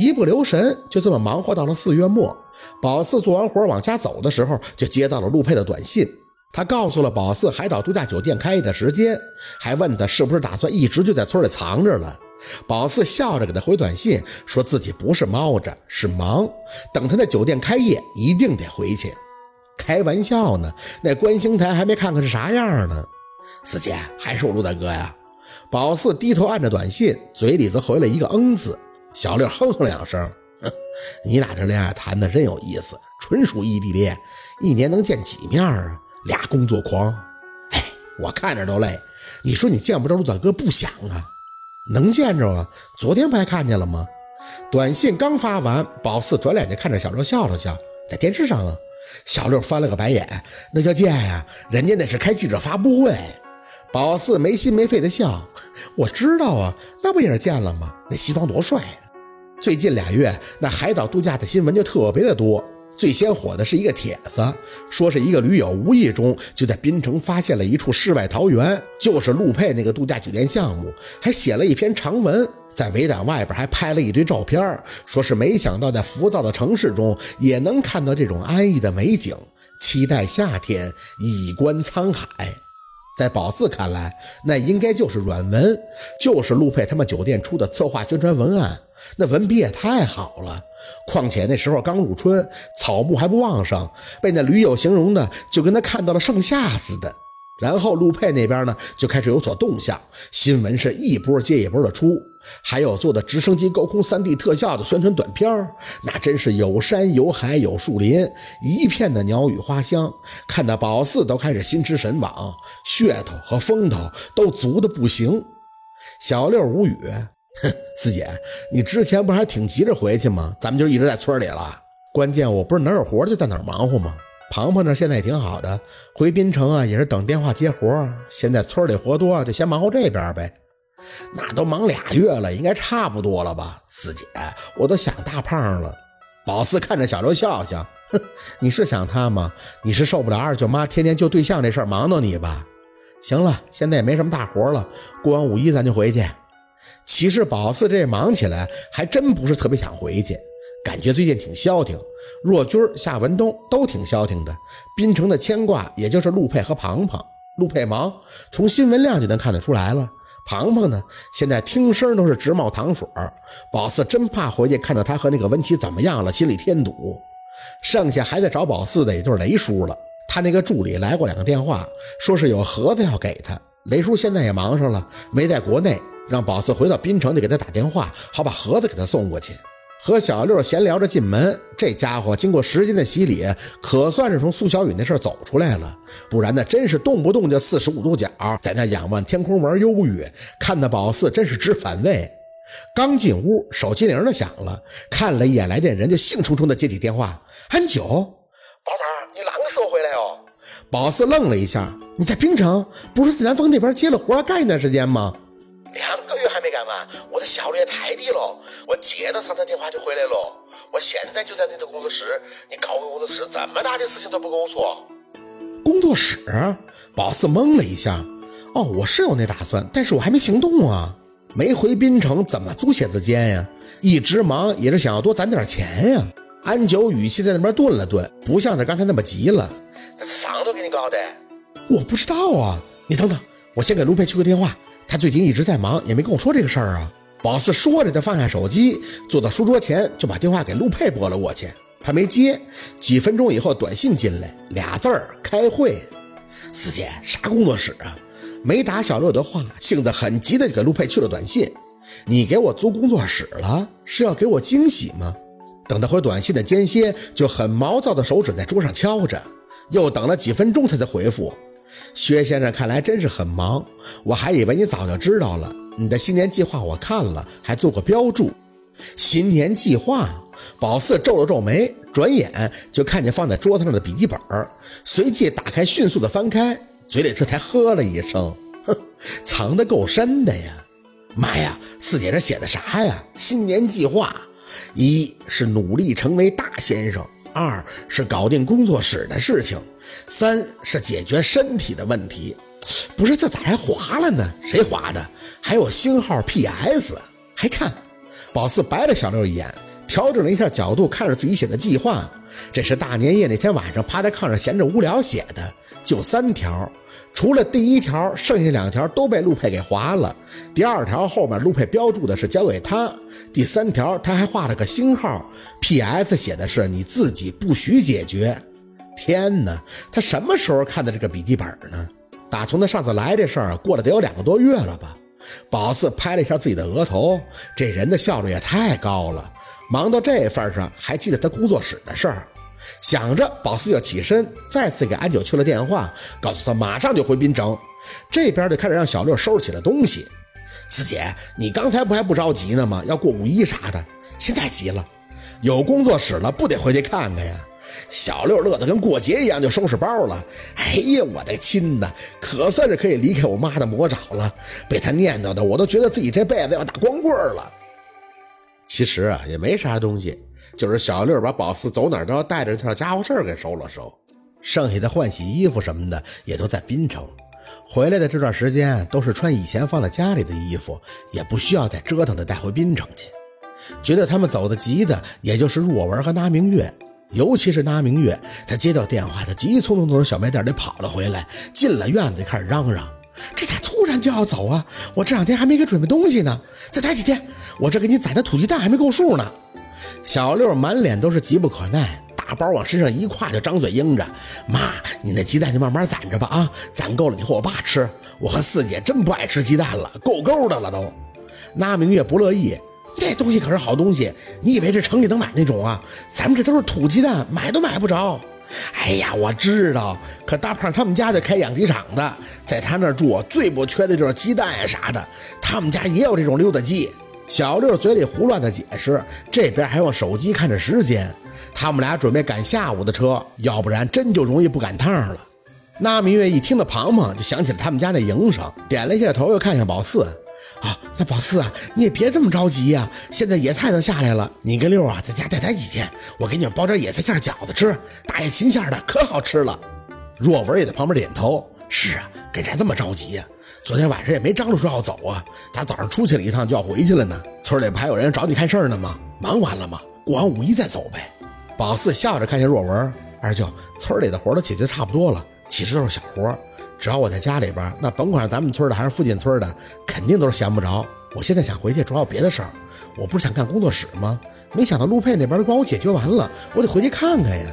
一不留神，就这么忙活到了四月末。宝四做完活往家走的时候，就接到了陆佩的短信。他告诉了宝四海岛度假酒店开业的时间，还问他是不是打算一直就在村里藏着了。宝四笑着给他回短信，说自己不是猫着，是忙。等他那酒店开业，一定得回去。开玩笑呢，那观星台还没看看是啥样呢。四姐，还是我陆大哥呀？宝四低头按着短信，嘴里则回了一个“嗯”字。小六哼哼两声，哼，你俩这恋爱谈的真有意思，纯属异地恋，一年能见几面啊？俩工作狂，哎，我看着都累。你说你见不着陆大哥不想啊？能见着啊？昨天不还看见了吗？短信刚发完，宝四转脸就看着小六笑了笑，在电视上啊。小六翻了个白眼，那叫见呀，人家那是开记者发布会。宝四没心没肺的笑，我知道啊，那不也是见了吗？那西装多帅啊！最近俩月，那海岛度假的新闻就特别的多。最先火的是一个帖子，说是一个驴友无意中就在槟城发现了一处世外桃源，就是陆佩那个度假酒店项目，还写了一篇长文，在围挡外边还拍了一堆照片，说是没想到在浮躁的城市中也能看到这种安逸的美景，期待夏天一观沧海。在宝四看来，那应该就是软文，就是陆佩他们酒店出的策划宣传文案。那文笔也太好了，况且那时候刚入春，草木还不旺盛，被那驴友形容的就跟他看到了盛夏似的。然后陆佩那边呢就开始有所动向，新闻是一波接一波的出，还有做的直升机高空 3D 特效的宣传短片那真是有山有海有树林，一片的鸟语花香，看得宝四都开始心驰神往，噱头和风头都足的不行。小六无语。哼，四姐，你之前不还挺急着回去吗？咱们就一直在村里了。关键我不是哪有活就在哪忙活吗？庞庞那现在也挺好的，回滨城啊也是等电话接活。现在村里活多，就先忙活这边呗。那都忙俩月了，应该差不多了吧？四姐，我都想大胖了。宝四看着小刘笑笑，哼，你是想他吗？你是受不了二舅妈天天就对象这事儿忙到你吧？行了，现在也没什么大活了，过完五一咱就回去。其实宝四这忙起来还真不是特别想回去，感觉最近挺消停。若君、夏文东都挺消停的。滨城的牵挂也就是陆佩和庞庞。陆佩忙，从新闻量就能看得出来了。庞庞呢，现在听声都是直冒糖水。宝四真怕回去看到他和那个文琪怎么样了，心里添堵。剩下还在找宝四的也就是雷叔了。他那个助理来过两个电话，说是有盒子要给他。雷叔现在也忙上了，没在国内。让宝四回到滨城，得给他打电话，好把盒子给他送过去。和小六闲聊着进门，这家伙经过时间的洗礼，可算是从苏小雨那事儿走出来了。不然呢真是动不动就四十五度角，在那仰望天空玩忧郁，看得宝四真是直反胃。刚进屋，手机铃就响了，看了一眼来电人，就兴冲冲的接起电话：“安九，宝马，你啷个时候回来哦？”宝四愣了一下：“你在冰城，不是在南方那边接了活干一段时间吗？”两个月还没干完，我的效率也太低了。我接到上他电话就回来了。我现在就在那个工作室，你搞个工作室，这么大的事情都不跟我说。工作室？宝四懵了一下。哦，我是有那打算，但是我还没行动啊。没回滨城，怎么租写字间呀？一直忙也是想要多攒点钱呀。安九语气在那边顿了顿，不像他刚才那么急了。那嗓子给你搞的？我不知道啊。你等等，我先给卢佩去个电话。他最近一直在忙，也没跟我说这个事儿啊。宝四说着，就放下手机，坐到书桌前，就把电话给陆佩拨了过去。他没接。几分钟以后，短信进来，俩字儿：开会。四姐，啥工作室啊？没打小六的话，性子很急的就给陆佩去了短信：你给我租工作室了，是要给我惊喜吗？等他回短信的间歇，就很毛躁的手指在桌上敲着，又等了几分钟，他才回复。薛先生看来真是很忙，我还以为你早就知道了。你的新年计划我看了，还做过标注。新年计划，宝四皱了皱眉，转眼就看见放在桌子上的笔记本，随即打开，迅速的翻开，嘴里这才呵了一声，哼，藏得够深的呀！妈呀，四姐这写的啥呀？新年计划，一是努力成为大先生，二是搞定工作室的事情。三是解决身体的问题，不是这咋还划了呢？谁划的？还有星号 PS，还看？宝四白了小六一眼，调整了一下角度，看着自己写的计划。这是大年夜那天晚上趴在炕上闲着无聊写的，就三条。除了第一条，剩下两条都被陆佩给划了。第二条后面陆佩标注的是交给他，第三条他还画了个星号，P.S. 写的是你自己不许解决。天哪，他什么时候看的这个笔记本呢？打从他上次来这事儿过了得有两个多月了吧？宝四拍了一下自己的额头，这人的效率也太高了，忙到这份上还记得他工作室的事儿。想着，宝四就起身，再次给安九去了电话，告诉他马上就回滨城。这边就开始让小六收拾起了东西。四姐，你刚才不还不着急呢吗？要过五一啥的，现在急了？有工作室了，不得回去看看呀？小六乐得跟过节一样，就收拾包了。哎呀，我的亲呐，可算是可以离开我妈的魔爪了。被他念叨的，我都觉得自己这辈子要打光棍了。其实啊，也没啥东西。就是小六把宝四走哪都要带着这套家伙事儿给收了收，剩下的换洗衣服什么的也都在滨城。回来的这段时间都是穿以前放在家里的衣服，也不需要再折腾的带回滨城去。觉得他们走的急的，也就是若文和那明月，尤其是那明月，他接到电话，他急匆匆从小卖店里跑了回来，进了院子开始嚷嚷：“这咋突然就要走啊？我这两天还没给准备东西呢，再待几天，我这给你攒的土鸡蛋还没够数呢。”小六满脸都是急不可耐，大包往身上一挎，就张嘴应着：“妈，你那鸡蛋就慢慢攒着吧，啊，攒够了你和我爸吃。我和四姐真不爱吃鸡蛋了，够够的了都。”那明月不乐意：“这东西可是好东西，你以为这城里能买那种啊？咱们这都是土鸡蛋，买都买不着。”哎呀，我知道，可大胖他们家就开养鸡场的，在他那儿住，最不缺的就是鸡蛋呀啥的，他们家也有这种溜达鸡。小六嘴里胡乱的解释，这边还用手机看着时间。他们俩准备赶下午的车，要不然真就容易不赶趟了。那明月一听到庞庞，就想起了他们家那营生，点了一下头，又看向宝四。啊，那宝四啊，你也别这么着急呀。现在野菜都下来了，你跟六啊在家再待几天，我给你们包点野菜馅饺子吃，大爷亲馅的，可好吃了。若文也在旁边点头。是啊，给啥这么着急呀？昨天晚上也没张罗说要走啊，咋早上出去了一趟就要回去了呢？村里不还有人找你看事儿呢吗？忙完了吗？过完五一再走呗。宝四笑着看向若文，二舅，村里的活都解决差不多了，其实都是小活，只要我在家里边，那甭管是咱们村的还是附近村的，肯定都是闲不着。我现在想回去，主要别的事儿，我不是想干工作室吗？没想到陆佩那边都帮我解决完了，我得回去看看呀。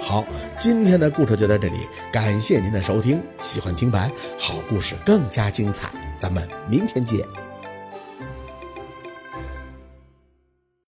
好，今天的故事就到这里，感谢您的收听。喜欢听白好故事更加精彩，咱们明天见。